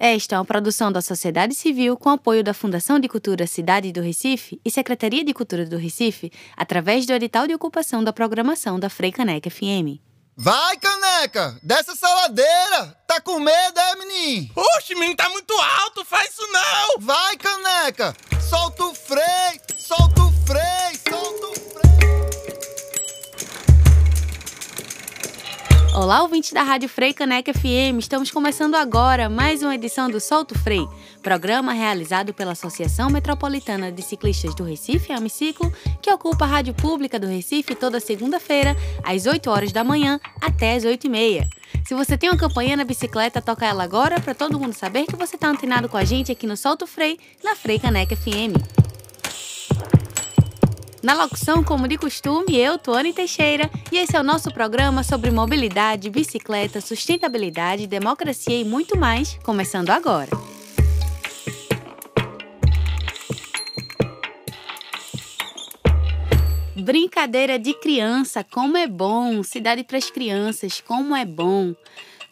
Esta é uma produção da sociedade civil com apoio da Fundação de Cultura Cidade do Recife e Secretaria de Cultura do Recife, através do edital de ocupação da programação da Frei Caneca FM. Vai, caneca! Dessa saladeira! Tá com medo, é, menino? Oxe, menino, tá muito alto, faz isso não! Vai, caneca! Solta o freio! Solta o freio! Olá, ouvintes da Rádio Frei Caneca FM. Estamos começando agora mais uma edição do Solto Frei, programa realizado pela Associação Metropolitana de Ciclistas do Recife, Amiciclo, que ocupa a Rádio Pública do Recife toda segunda-feira, às 8 horas da manhã até às 8 e meia. Se você tem uma campanha na bicicleta, toca ela agora para todo mundo saber que você está antenado com a gente aqui no Solto Frei, na Frei Caneca FM. Na locução, como de costume, eu, Tuane Teixeira, e esse é o nosso programa sobre mobilidade, bicicleta, sustentabilidade, democracia e muito mais, começando agora. Brincadeira de criança, como é bom! Cidade para as crianças, como é bom!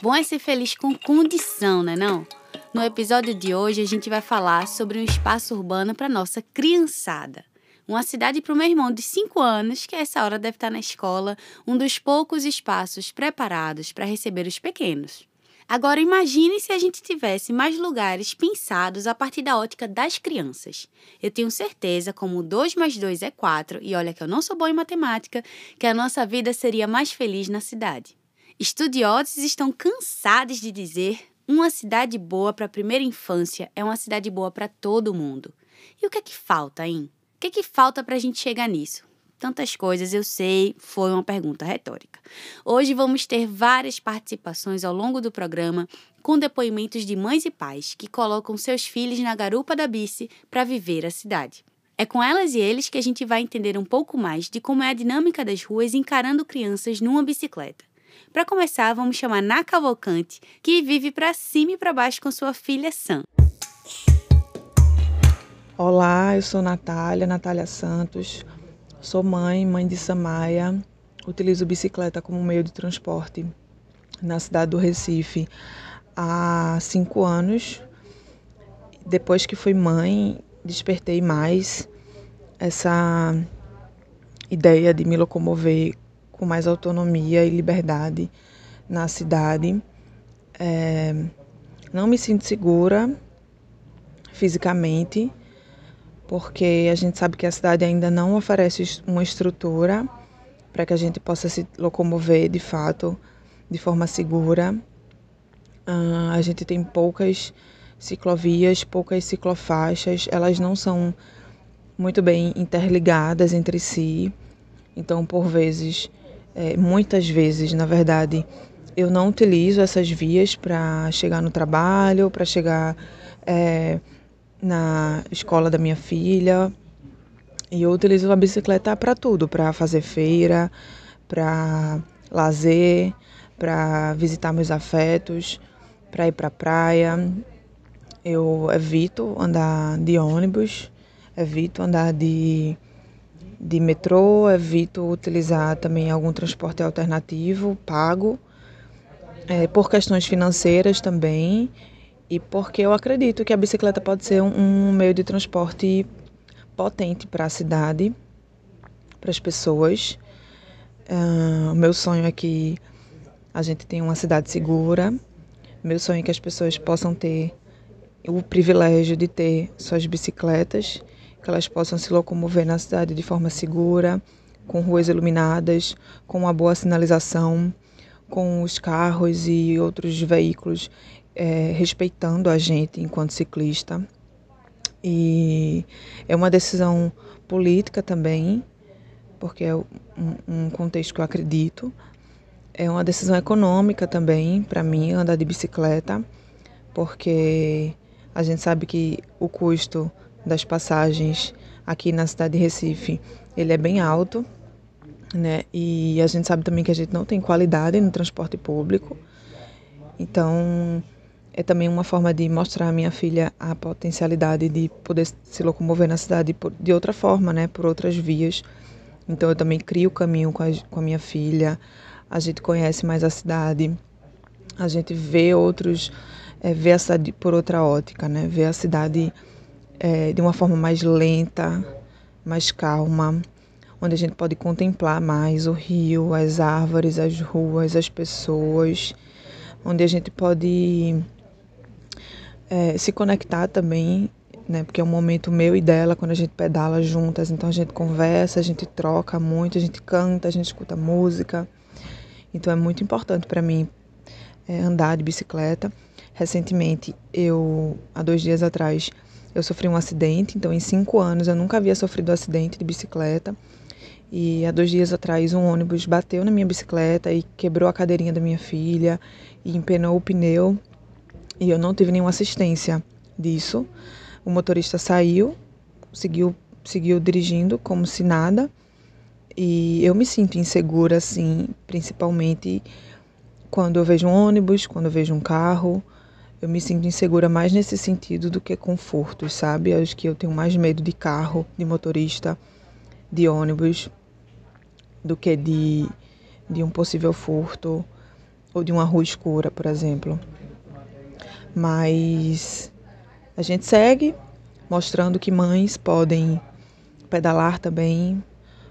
Bom é ser feliz com condição, né não? No episódio de hoje a gente vai falar sobre um espaço urbano para nossa criançada. Uma cidade para o meu irmão de 5 anos, que a essa hora deve estar na escola, um dos poucos espaços preparados para receber os pequenos. Agora imagine se a gente tivesse mais lugares pensados a partir da ótica das crianças. Eu tenho certeza, como 2 mais 2 é 4, e olha que eu não sou boa em matemática, que a nossa vida seria mais feliz na cidade. Estudiosos estão cansados de dizer uma cidade boa para a primeira infância é uma cidade boa para todo mundo. E o que é que falta, hein? Que, que falta para a gente chegar nisso? Tantas coisas, eu sei, foi uma pergunta retórica. Hoje vamos ter várias participações ao longo do programa com depoimentos de mães e pais que colocam seus filhos na garupa da bici para viver a cidade. É com elas e eles que a gente vai entender um pouco mais de como é a dinâmica das ruas encarando crianças numa bicicleta. Para começar, vamos chamar Na Cavalcante, que vive para cima e para baixo com sua filha Sam. Olá, eu sou Natália, Natália Santos. Sou mãe, mãe de Samaia. Utilizo bicicleta como meio de transporte na cidade do Recife há cinco anos. Depois que fui mãe, despertei mais essa ideia de me locomover com mais autonomia e liberdade na cidade. É, não me sinto segura fisicamente porque a gente sabe que a cidade ainda não oferece uma estrutura para que a gente possa se locomover de fato de forma segura. Uh, a gente tem poucas ciclovias, poucas ciclofaixas, elas não são muito bem interligadas entre si. Então, por vezes, é, muitas vezes, na verdade, eu não utilizo essas vias para chegar no trabalho, para chegar é, na escola da minha filha. E eu utilizo a bicicleta para tudo, para fazer feira, para lazer, para visitar meus afetos, para ir para praia. Eu evito andar de ônibus, evito andar de, de metrô, evito utilizar também algum transporte alternativo pago, é, por questões financeiras também e porque eu acredito que a bicicleta pode ser um, um meio de transporte potente para a cidade, para as pessoas. Uh, meu sonho é que a gente tenha uma cidade segura. Meu sonho é que as pessoas possam ter o privilégio de ter suas bicicletas, que elas possam se locomover na cidade de forma segura, com ruas iluminadas, com uma boa sinalização, com os carros e outros veículos é, respeitando a gente enquanto ciclista. E é uma decisão política também, porque é um, um contexto que eu acredito. É uma decisão econômica também, para mim, andar de bicicleta, porque a gente sabe que o custo das passagens aqui na cidade de Recife, ele é bem alto, né? E a gente sabe também que a gente não tem qualidade no transporte público. Então, é também uma forma de mostrar à minha filha a potencialidade de poder se locomover na cidade de outra forma, né, por outras vias. Então eu também crio o caminho com a, com a minha filha, a gente conhece mais a cidade, a gente vê outros é, ver a cidade por outra ótica, né? Ver a cidade é, de uma forma mais lenta, mais calma, onde a gente pode contemplar mais o rio, as árvores, as ruas, as pessoas, onde a gente pode é, se conectar também, né? Porque é um momento meu e dela quando a gente pedala juntas, então a gente conversa, a gente troca muito, a gente canta, a gente escuta música. Então é muito importante para mim é, andar de bicicleta. Recentemente, eu há dois dias atrás eu sofri um acidente, então em cinco anos eu nunca havia sofrido um acidente de bicicleta. E há dois dias atrás um ônibus bateu na minha bicicleta e quebrou a cadeirinha da minha filha e empenou o pneu. E eu não tive nenhuma assistência disso. O motorista saiu, seguiu, seguiu dirigindo como se nada. E eu me sinto insegura, assim, principalmente quando eu vejo um ônibus, quando eu vejo um carro. Eu me sinto insegura mais nesse sentido do que conforto, sabe? Acho que eu tenho mais medo de carro, de motorista, de ônibus, do que de, de um possível furto ou de uma rua escura, por exemplo. Mas a gente segue mostrando que mães podem pedalar também,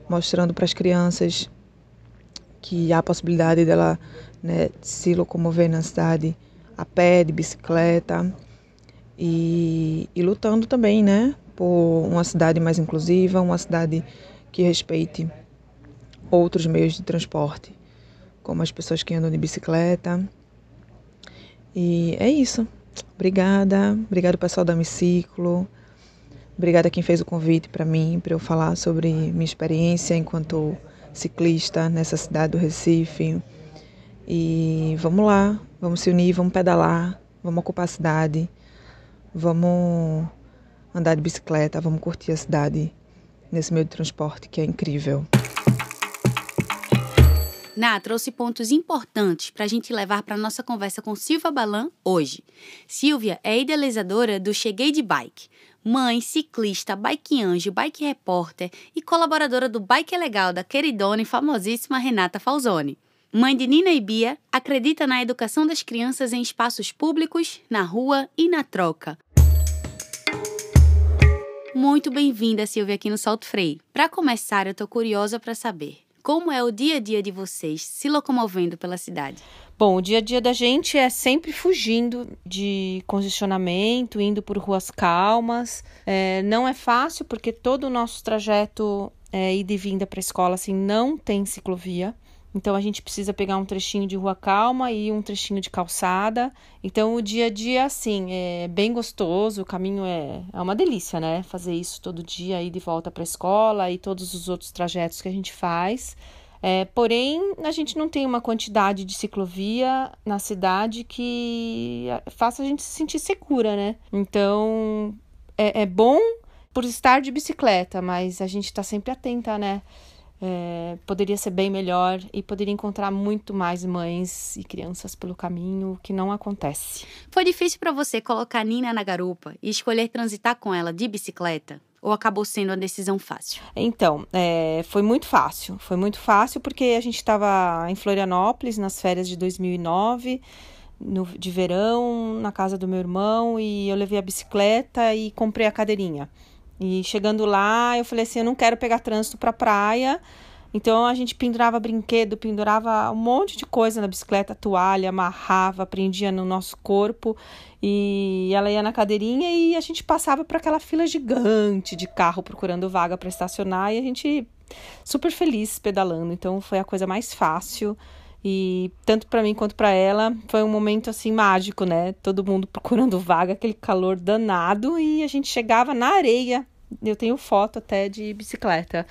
mostrando para as crianças que há a possibilidade dela né, se locomover na cidade a pé, de bicicleta e, e lutando também, né, por uma cidade mais inclusiva, uma cidade que respeite outros meios de transporte, como as pessoas que andam de bicicleta. E é isso. Obrigada, obrigado pessoal do Hemiciclo. Obrigada a quem fez o convite para mim, para eu falar sobre minha experiência enquanto ciclista nessa cidade do Recife. E vamos lá, vamos se unir, vamos pedalar, vamos ocupar a cidade, vamos andar de bicicleta, vamos curtir a cidade nesse meio de transporte que é incrível. Ná trouxe pontos importantes para a gente levar para nossa conversa com Silvia Balan hoje. Silvia é idealizadora do Cheguei de Bike, mãe, ciclista, bike anjo, bike repórter e colaboradora do Bike é Legal da queridona e famosíssima Renata Falzoni. Mãe de Nina e Bia, acredita na educação das crianças em espaços públicos, na rua e na troca. Muito bem-vinda, Silvia, aqui no Salto Freio. Para começar, eu estou curiosa para saber como é o dia a dia de vocês se locomovendo pela cidade. Bom, o dia a dia da gente é sempre fugindo de congestionamento, indo por ruas calmas. É, não é fácil porque todo o nosso trajeto é, ida e vinda para a escola assim não tem ciclovia. Então a gente precisa pegar um trechinho de rua calma e um trechinho de calçada. Então o dia a dia, assim, é bem gostoso, o caminho é, é uma delícia, né? Fazer isso todo dia, ir de volta para a escola e todos os outros trajetos que a gente faz. É, porém, a gente não tem uma quantidade de ciclovia na cidade que faça a gente se sentir segura, né? Então é, é bom por estar de bicicleta, mas a gente está sempre atenta, né? É, poderia ser bem melhor e poderia encontrar muito mais mães e crianças pelo caminho, que não acontece. Foi difícil para você colocar Nina na garupa e escolher transitar com ela de bicicleta? Ou acabou sendo uma decisão fácil? Então, é, foi muito fácil. Foi muito fácil porque a gente estava em Florianópolis nas férias de 2009, no, de verão, na casa do meu irmão, e eu levei a bicicleta e comprei a cadeirinha. E chegando lá, eu falei assim: eu não quero pegar trânsito para praia. Então a gente pendurava brinquedo, pendurava um monte de coisa na bicicleta, toalha, amarrava, prendia no nosso corpo e ela ia na cadeirinha e a gente passava por aquela fila gigante de carro procurando vaga para estacionar e a gente super feliz pedalando. Então foi a coisa mais fácil e tanto para mim quanto para ela foi um momento assim mágico, né? Todo mundo procurando vaga, aquele calor danado e a gente chegava na areia. Eu tenho foto até de bicicleta.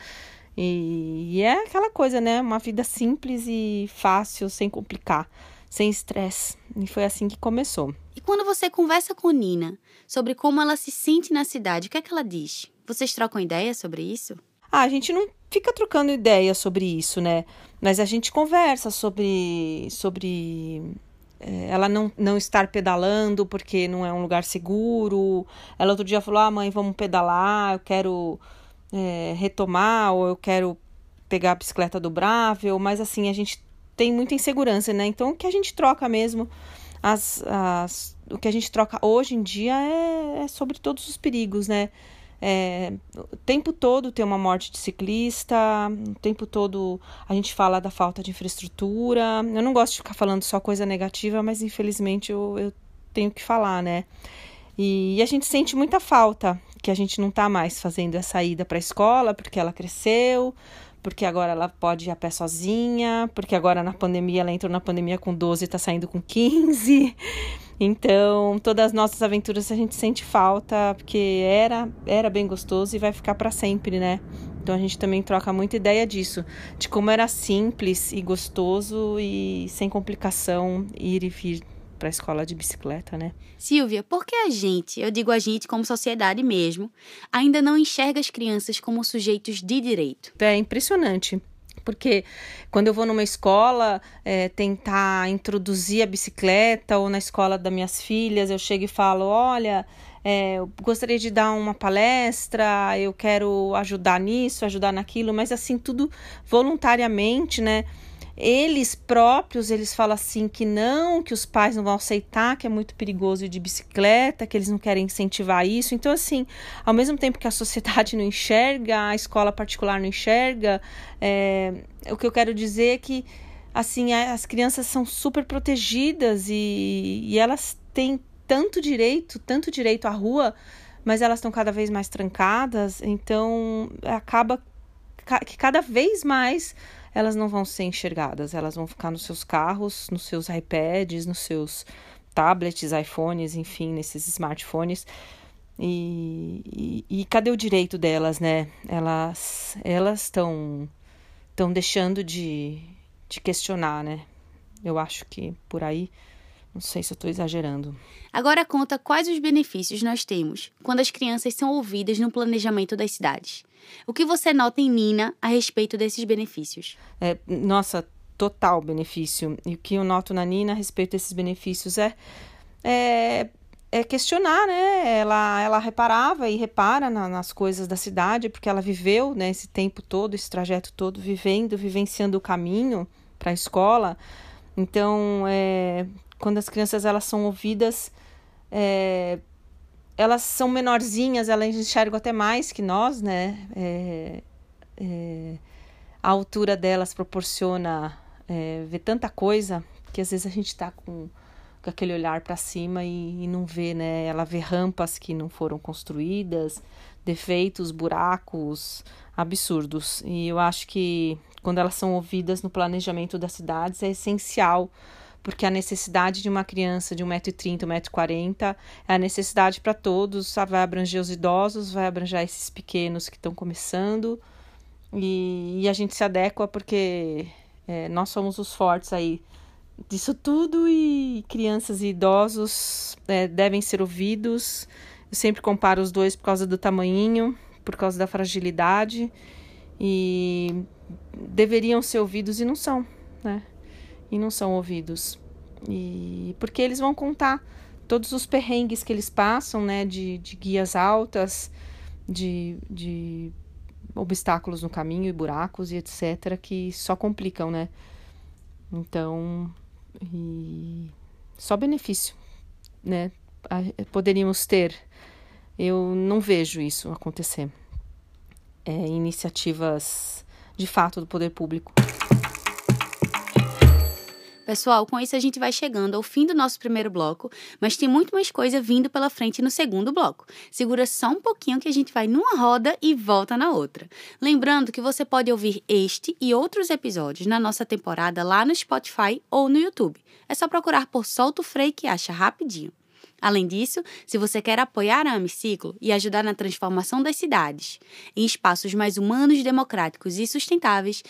E, é aquela coisa, né? Uma vida simples e fácil, sem complicar, sem estresse. E foi assim que começou. E quando você conversa com Nina sobre como ela se sente na cidade, o que é que ela diz? Vocês trocam ideias sobre isso? Ah, a gente não fica trocando ideia sobre isso, né? Mas a gente conversa sobre, sobre é, ela não, não estar pedalando porque não é um lugar seguro. Ela outro dia falou: Ah, mãe, vamos pedalar, eu quero é, retomar, ou eu quero pegar a bicicleta do Bravel. Mas assim, a gente tem muita insegurança, né? Então, o que a gente troca mesmo as, as, o que a gente troca hoje em dia é, é sobre todos os perigos, né? É, o tempo todo tem uma morte de ciclista, o tempo todo a gente fala da falta de infraestrutura. Eu não gosto de ficar falando só coisa negativa, mas infelizmente eu, eu tenho que falar, né? E, e, a gente sente muita falta que a gente não está mais fazendo essa ida para a escola porque ela cresceu, porque agora ela pode ir a pé sozinha, porque agora na pandemia ela entrou na pandemia com 12 e está saindo com 15. Então, todas as nossas aventuras a gente sente falta, porque era, era bem gostoso e vai ficar para sempre, né? Então a gente também troca muita ideia disso, de como era simples e gostoso e sem complicação ir e vir para a escola de bicicleta, né? Silvia, por que a gente, eu digo a gente como sociedade mesmo, ainda não enxerga as crianças como sujeitos de direito? É impressionante porque quando eu vou numa escola é, tentar introduzir a bicicleta ou na escola das minhas filhas, eu chego e falo: olha, é, eu gostaria de dar uma palestra, eu quero ajudar nisso, ajudar naquilo, mas assim, tudo voluntariamente, né? Eles próprios eles falam assim que não, que os pais não vão aceitar, que é muito perigoso ir de bicicleta, que eles não querem incentivar isso. Então, assim, ao mesmo tempo que a sociedade não enxerga, a escola particular não enxerga, é, o que eu quero dizer é que assim as crianças são super protegidas e, e elas têm tanto direito, tanto direito à rua, mas elas estão cada vez mais trancadas, então acaba que cada vez mais elas não vão ser enxergadas, elas vão ficar nos seus carros, nos seus iPads, nos seus tablets, iPhones, enfim, nesses smartphones. E, e, e cadê o direito delas, né? Elas elas estão estão deixando de, de questionar, né? Eu acho que por aí, não sei se eu estou exagerando. Agora conta quais os benefícios nós temos quando as crianças são ouvidas no planejamento das cidades. O que você nota em Nina a respeito desses benefícios? É, nossa, total benefício. E o que eu noto na Nina a respeito desses benefícios é, é, é questionar, né? Ela, ela reparava e repara na, nas coisas da cidade, porque ela viveu né, esse tempo todo, esse trajeto todo, vivendo, vivenciando o caminho para a escola. Então, é, quando as crianças elas são ouvidas, é, elas são menorzinhas, elas enxergam até mais que nós, né? É, é, a altura delas proporciona é, ver tanta coisa que às vezes a gente está com, com, aquele olhar para cima e, e, não vê, né? Ela vê rampas que não foram construídas, defeitos, buracos absurdos. E eu acho que quando elas são ouvidas no planejamento das cidades é essencial porque a necessidade de uma criança de 1,30m, 1,40m é a necessidade para todos, vai abranger os idosos, vai abranger esses pequenos que estão começando, e, e, a gente se adequa porque é, nós somos os fortes aí disso tudo e crianças e idosos é, devem ser ouvidos. Eu sempre comparo os dois por causa do tamanhinho, por causa da fragilidade, e deveriam ser ouvidos e não são, né? E não são ouvidos. E porque eles vão contar todos os perrengues que eles passam, né, de, de guias altas, de, de obstáculos no caminho e buracos e etc, que só complicam, né? Então, e só benefício, né? Poderíamos ter. Eu não vejo isso acontecer. É, iniciativas de fato do poder público. Pessoal, com isso a gente vai chegando ao fim do nosso primeiro bloco, mas tem muito mais coisa vindo pela frente no segundo bloco. Segura só um pouquinho que a gente vai numa roda e volta na outra. Lembrando que você pode ouvir este e outros episódios na nossa temporada lá no Spotify ou no YouTube. É só procurar por Solto Freio que acha rapidinho. Além disso, se você quer apoiar a Amiciclo e ajudar na transformação das cidades em espaços mais humanos, democráticos e sustentáveis,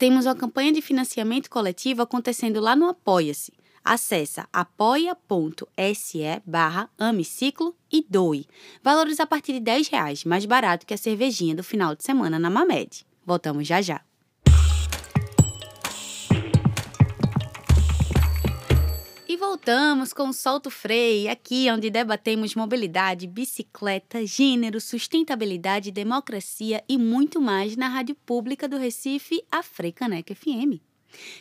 temos uma campanha de financiamento coletivo acontecendo lá no Apoia-se. Acesse apoia.se barra amiciclo e doe. Valores a partir de 10 reais, mais barato que a cervejinha do final de semana na Mamed. Voltamos já já. Voltamos com o Solto Freio, aqui onde debatemos mobilidade, bicicleta, gênero, sustentabilidade, democracia e muito mais na rádio pública do Recife, a Freicaneca FM.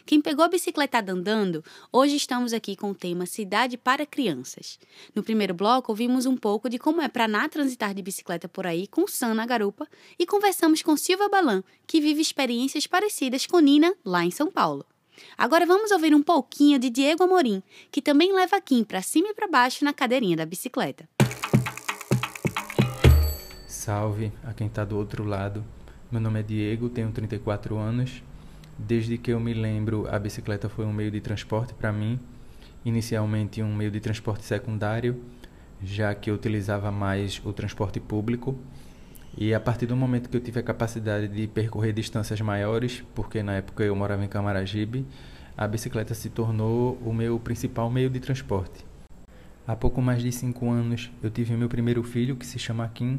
Quem pegou a bicicletada andando, hoje estamos aqui com o tema Cidade para Crianças. No primeiro bloco, ouvimos um pouco de como é para Ná transitar de bicicleta por aí com Sam na garupa e conversamos com Silva Balan, que vive experiências parecidas com Nina lá em São Paulo. Agora vamos ouvir um pouquinho de Diego Amorim, que também leva Kim para cima e para baixo na cadeirinha da bicicleta. Salve a quem está do outro lado. Meu nome é Diego, tenho 34 anos. Desde que eu me lembro, a bicicleta foi um meio de transporte para mim. Inicialmente, um meio de transporte secundário, já que eu utilizava mais o transporte público. E a partir do momento que eu tive a capacidade de percorrer distâncias maiores, porque na época eu morava em Camaragibe, a bicicleta se tornou o meu principal meio de transporte. Há pouco mais de cinco anos, eu tive meu primeiro filho, que se chama Kim,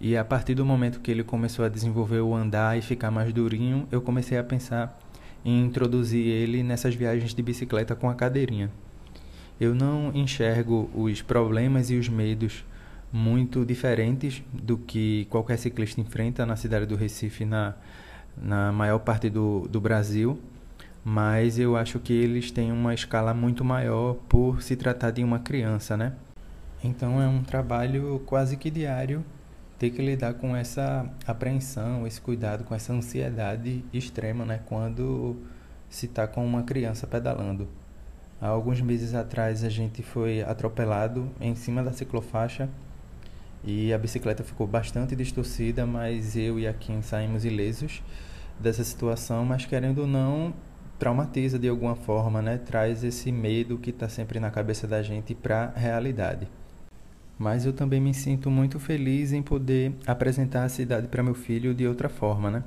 e a partir do momento que ele começou a desenvolver o andar e ficar mais durinho, eu comecei a pensar em introduzir ele nessas viagens de bicicleta com a cadeirinha. Eu não enxergo os problemas e os medos muito diferentes do que qualquer ciclista enfrenta na cidade do Recife, na, na maior parte do, do Brasil, mas eu acho que eles têm uma escala muito maior por se tratar de uma criança, né? Então é um trabalho quase que diário ter que lidar com essa apreensão, esse cuidado, com essa ansiedade extrema, né, quando se está com uma criança pedalando. Há alguns meses atrás a gente foi atropelado em cima da ciclofaixa e a bicicleta ficou bastante distorcida, mas eu e a Kim saímos ilesos dessa situação, mas querendo ou não, traumatiza de alguma forma, né? Traz esse medo que está sempre na cabeça da gente para a realidade mas eu também me sinto muito feliz em poder apresentar a cidade para meu filho de outra forma, né?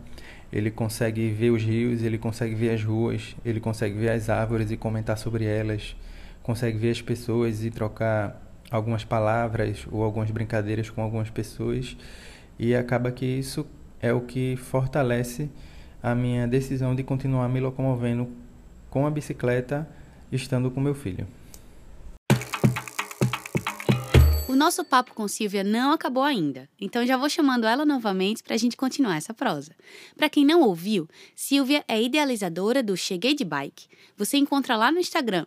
Ele consegue ver os rios, ele consegue ver as ruas, ele consegue ver as árvores e comentar sobre elas, consegue ver as pessoas e trocar algumas palavras ou algumas brincadeiras com algumas pessoas, e acaba que isso é o que fortalece a minha decisão de continuar me locomovendo com a bicicleta estando com meu filho. O nosso papo com Silvia não acabou ainda, então já vou chamando ela novamente para a gente continuar essa prosa. Para quem não ouviu, Silvia é idealizadora do Cheguei de Bike. Você encontra lá no Instagram.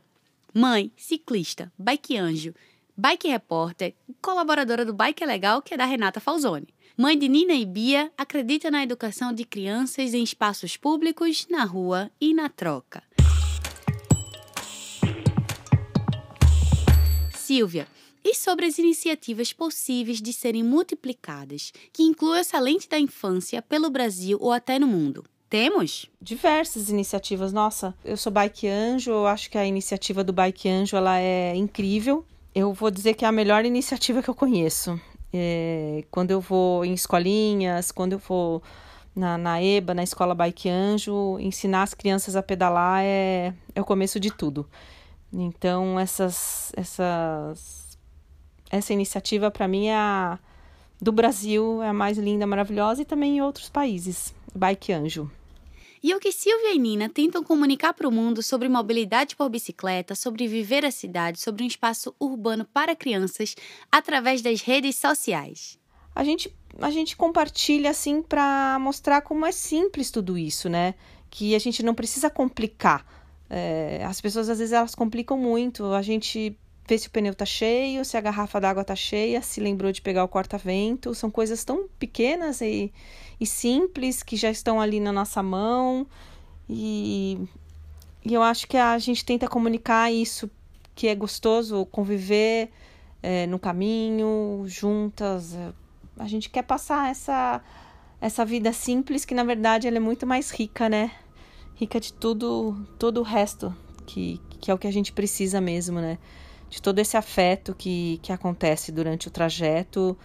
Mãe, ciclista, bike anjo, bike repórter, colaboradora do Bike é Legal, que é da Renata Falzoni. Mãe de Nina e Bia, acredita na educação de crianças em espaços públicos, na rua e na troca. Silvia, e sobre as iniciativas possíveis de serem multiplicadas, que incluam essa lente da infância pelo Brasil ou até no mundo. Temos? Diversas iniciativas. Nossa, eu sou Bike Anjo, eu acho que a iniciativa do Bike Anjo ela é incrível. Eu vou dizer que é a melhor iniciativa que eu conheço. É, quando eu vou em escolinhas, quando eu vou na, na EBA, na escola Bike Anjo, ensinar as crianças a pedalar é, é o começo de tudo. Então, essas, essas essa iniciativa para mim é a do Brasil, é a mais linda, maravilhosa e também em outros países. Bike Anjo. E o que Silvia e Nina tentam comunicar para o mundo sobre mobilidade por bicicleta, sobre viver a cidade, sobre um espaço urbano para crianças através das redes sociais. A gente, a gente compartilha assim para mostrar como é simples tudo isso, né? Que a gente não precisa complicar. É, as pessoas às vezes elas complicam muito. A gente ver se o pneu tá cheio, se a garrafa d'água tá cheia, se lembrou de pegar o corta-vento. São coisas tão pequenas e, e simples que já estão ali na nossa mão. E, e eu acho que a gente tenta comunicar isso, que é gostoso conviver é, no caminho, juntas. A gente quer passar essa, essa vida simples, que na verdade ela é muito mais rica, né? Rica de tudo, todo o resto, que, que é o que a gente precisa mesmo, né? De todo esse afeto que, que acontece durante o trajeto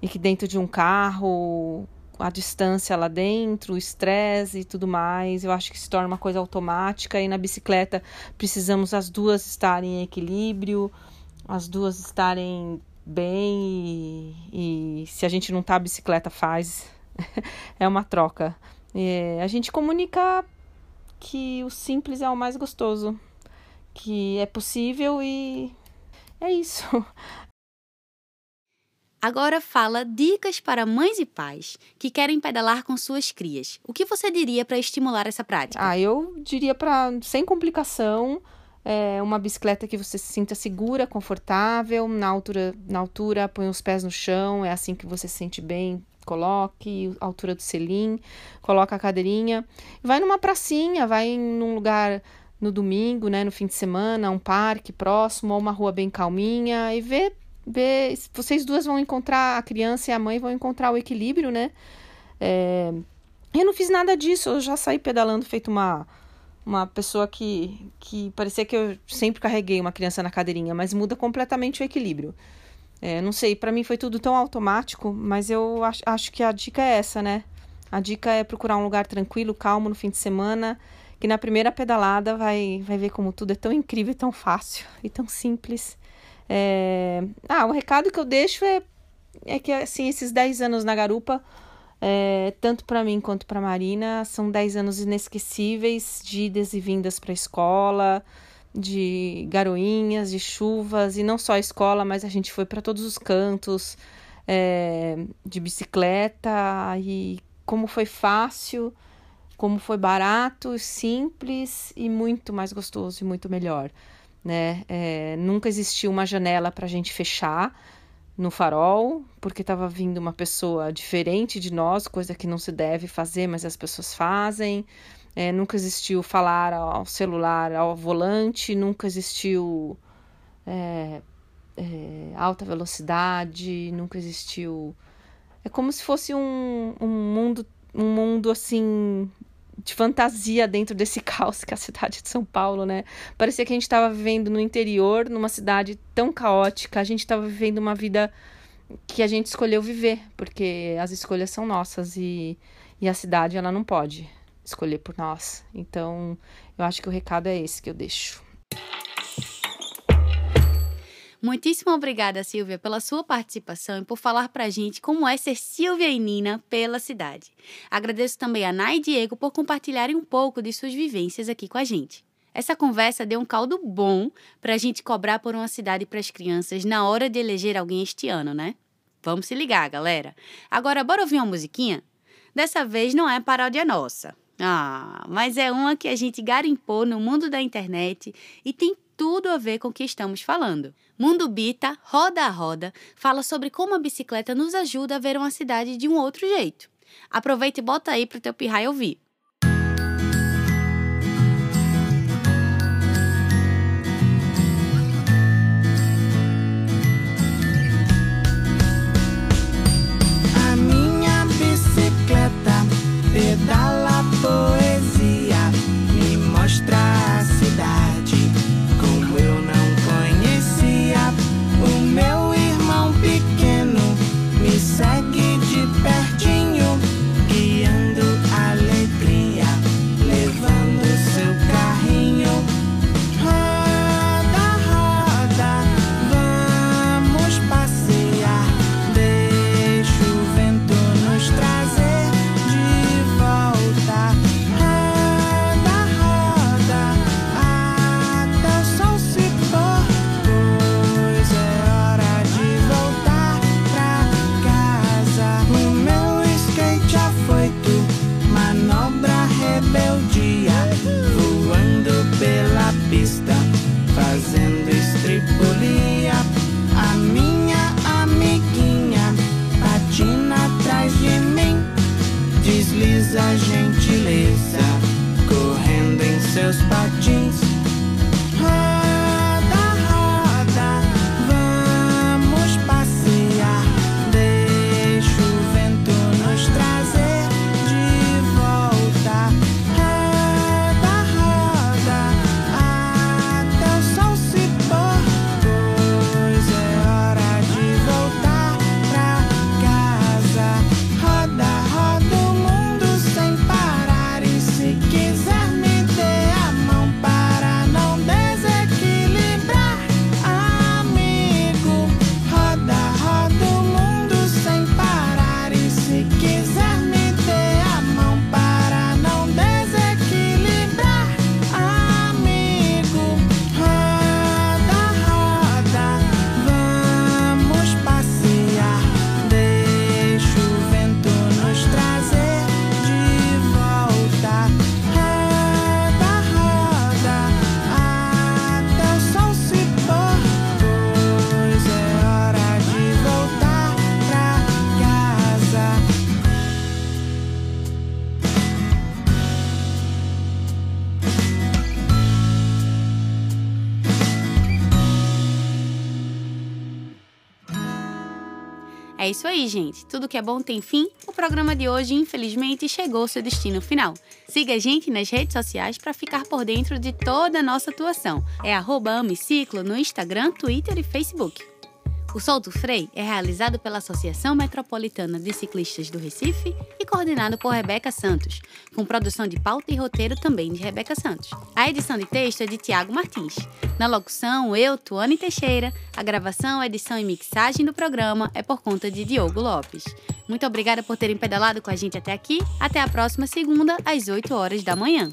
e que dentro de um carro, a distância lá dentro, o estresse e tudo mais, eu acho que se torna uma coisa automática e na bicicleta precisamos as duas estarem em equilíbrio, as duas estarem bem e, e se a gente não tá, a bicicleta faz. é uma troca. a gente comunica que o simples é o mais gostoso, que é possível e é isso. Agora fala dicas para mães e pais que querem pedalar com suas crias. O que você diria para estimular essa prática? Ah, eu diria para sem complicação, é uma bicicleta que você se sinta segura, confortável, na altura, na altura, põe os pés no chão, é assim que você se sente bem. Coloque a altura do selim, coloca a cadeirinha, vai numa pracinha, vai num lugar no domingo, né, no fim de semana, um parque próximo ou uma rua bem calminha e vê ver. Vocês duas vão encontrar, a criança e a mãe vão encontrar o equilíbrio, né? É, eu não fiz nada disso, eu já saí pedalando feito uma, uma pessoa que, que parecia que eu sempre carreguei uma criança na cadeirinha, mas muda completamente o equilíbrio. É, não sei, para mim foi tudo tão automático, mas eu acho, acho que a dica é essa, né? A dica é procurar um lugar tranquilo, calmo no fim de semana, que na primeira pedalada vai, vai ver como tudo é tão incrível, tão fácil e tão simples. É... Ah, o recado que eu deixo é, é que assim, esses 10 anos na garupa, é, tanto para mim quanto para Marina, são 10 anos inesquecíveis de idas e vindas para a escola, de garoinhas, de chuvas, e não só a escola, mas a gente foi para todos os cantos é, de bicicleta e como foi fácil, como foi barato, simples e muito mais gostoso e muito melhor né? É, nunca existiu uma janela para a gente fechar no farol, porque estava vindo uma pessoa diferente de nós, coisa que não se deve fazer, mas as pessoas fazem. É, nunca existiu falar ao celular, ao volante, nunca existiu é, é, alta velocidade, nunca existiu. É como se fosse um, um mundo, um mundo assim de fantasia dentro desse caos que é a cidade de São Paulo, né? Parecia que a gente estava vivendo no interior, numa cidade tão caótica, a gente estava vivendo uma vida que a gente escolheu viver, porque as escolhas são nossas e, e a cidade ela não pode escolher por nós. Então, eu acho que o recado é esse que eu deixo. Muitíssimo obrigada, Silvia, pela sua participação e por falar pra gente como é ser Silvia e Nina pela cidade. Agradeço também a Nay e Diego por compartilharem um pouco de suas vivências aqui com a gente. Essa conversa deu um caldo bom para a gente cobrar por uma cidade para as crianças na hora de eleger alguém este ano, né? Vamos se ligar, galera. Agora, bora ouvir uma musiquinha? Dessa vez não é paródia nossa. Ah, mas é uma que a gente garimpou no mundo da internet e tem tudo a ver com o que estamos falando. Mundo Bita, Roda a Roda, fala sobre como a bicicleta nos ajuda a ver uma cidade de um outro jeito. Aproveita e bota aí pro teu pirraia ouvir. Isso aí, gente. Tudo que é bom tem fim. O programa de hoje, infelizmente, chegou ao seu destino final. Siga a gente nas redes sociais para ficar por dentro de toda a nossa atuação. É arroba Amiciclo no Instagram, Twitter e Facebook. O Solto Frei é realizado pela Associação Metropolitana de Ciclistas do Recife e coordenado por Rebeca Santos, com produção de pauta e roteiro também de Rebeca Santos. A edição de texto é de Tiago Martins. Na locução, eu, Tuane Teixeira. A gravação, edição e mixagem do programa é por conta de Diogo Lopes. Muito obrigada por terem pedalado com a gente até aqui. Até a próxima segunda, às 8 horas da manhã.